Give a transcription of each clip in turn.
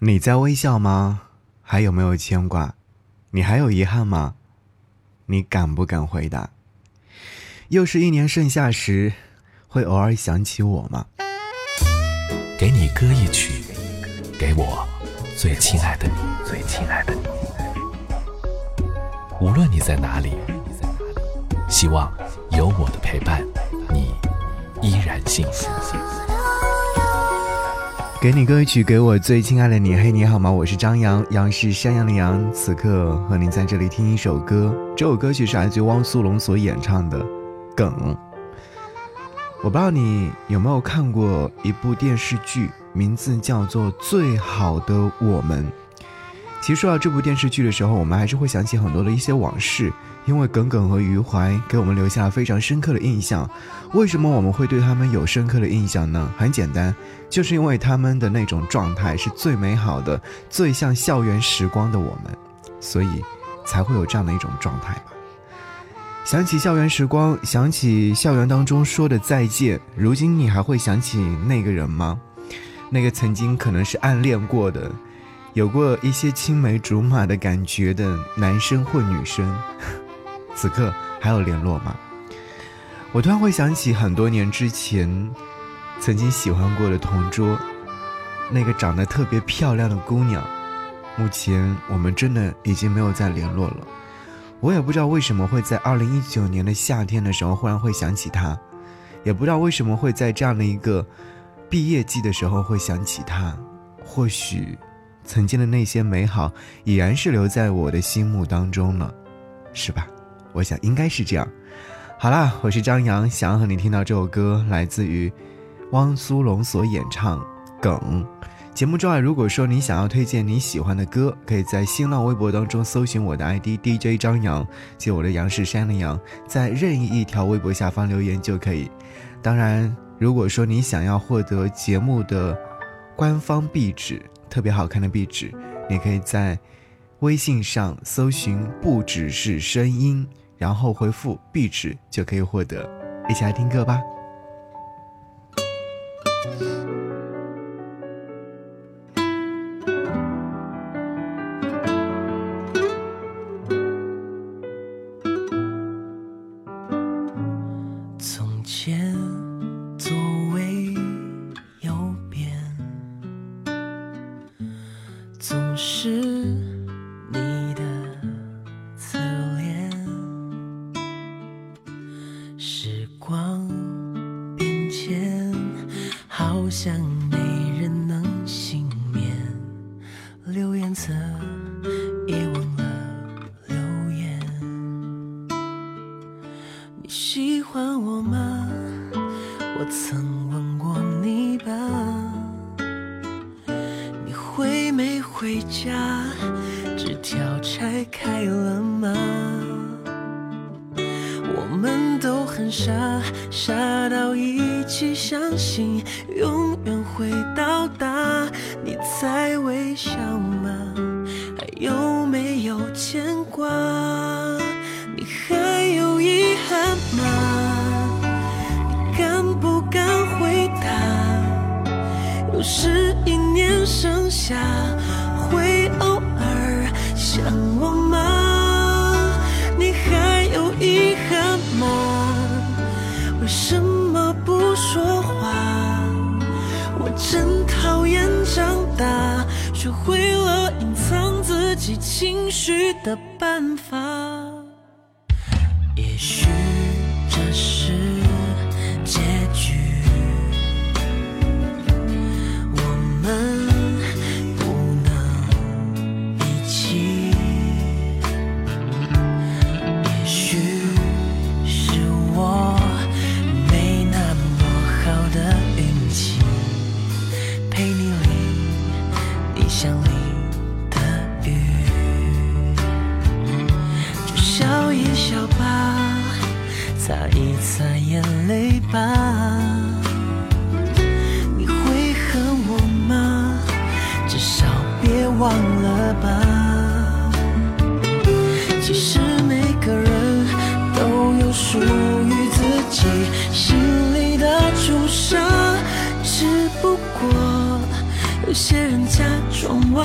你在微笑吗？还有没有牵挂？你还有遗憾吗？你敢不敢回答？又是一年盛夏时，会偶尔想起我吗？给你歌一曲，给我最亲爱的你，最亲爱的你。无论你在哪里，希望有我的陪伴，你依然幸福。给你歌曲，给我最亲爱的你。嘿，你好吗？我是张扬，杨是山羊的羊。此刻和您在这里听一首歌，这首歌曲是来自汪苏泷所演唱的《梗》。我不知道你有没有看过一部电视剧，名字叫做《最好的我们》。其实说到这部电视剧的时候，我们还是会想起很多的一些往事，因为耿耿和余淮给我们留下了非常深刻的印象。为什么我们会对他们有深刻的印象呢？很简单，就是因为他们的那种状态是最美好的，最像校园时光的我们，所以才会有这样的一种状态吧。想起校园时光，想起校园当中说的再见，如今你还会想起那个人吗？那个曾经可能是暗恋过的。有过一些青梅竹马的感觉的男生或女生，此刻还有联络吗？我突然会想起很多年之前，曾经喜欢过的同桌，那个长得特别漂亮的姑娘，目前我们真的已经没有再联络了。我也不知道为什么会在二零一九年的夏天的时候忽然会想起她，也不知道为什么会在这样的一个毕业季的时候会想起她，或许。曾经的那些美好，已然是留在我的心目当中了，是吧？我想应该是这样。好啦，我是张扬，想要和你听到这首歌，来自于汪苏泷所演唱《梗》。节目之外，如果说你想要推荐你喜欢的歌，可以在新浪微博当中搜寻我的 ID DJ 张扬，借我的杨是山的杨，在任意一条微博下方留言就可以。当然，如果说你想要获得节目的官方壁纸。特别好看的壁纸，你可以在微信上搜寻“不只是声音”，然后回复“壁纸”就可以获得。一起来听歌吧。是你的侧脸时光变迁好像没人能幸免留言册也忘了留言你喜欢我吗？我曾问过你吧回家？纸条拆开了吗？我们都很傻，傻到一起相信永远会到达。你在微笑吗？还有没有牵挂？你还有遗憾吗？你敢不敢回答？又是一年盛夏，真讨厌长大，学会了隐藏自己情绪的办法。也许笑一笑吧擦一擦眼泪吧。你会恨我吗？至少别忘了吧。其实每个人都有属于自己心里的朱砂只不过有些人假装忘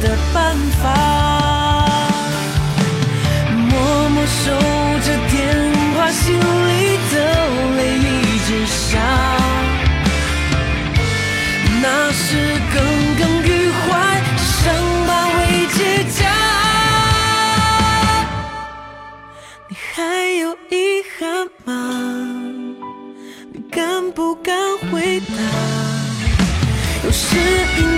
的办法，默默守着电话，心里的泪一直下。那是耿耿于怀，伤疤未结痂。你还有遗憾吗？你敢不敢回答？有时因。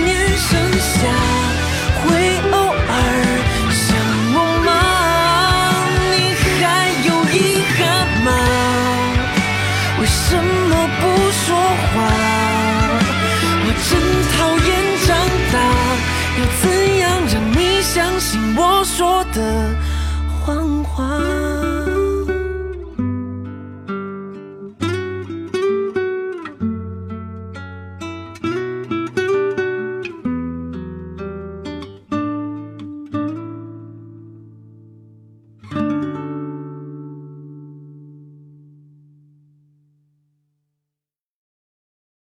说的谎话。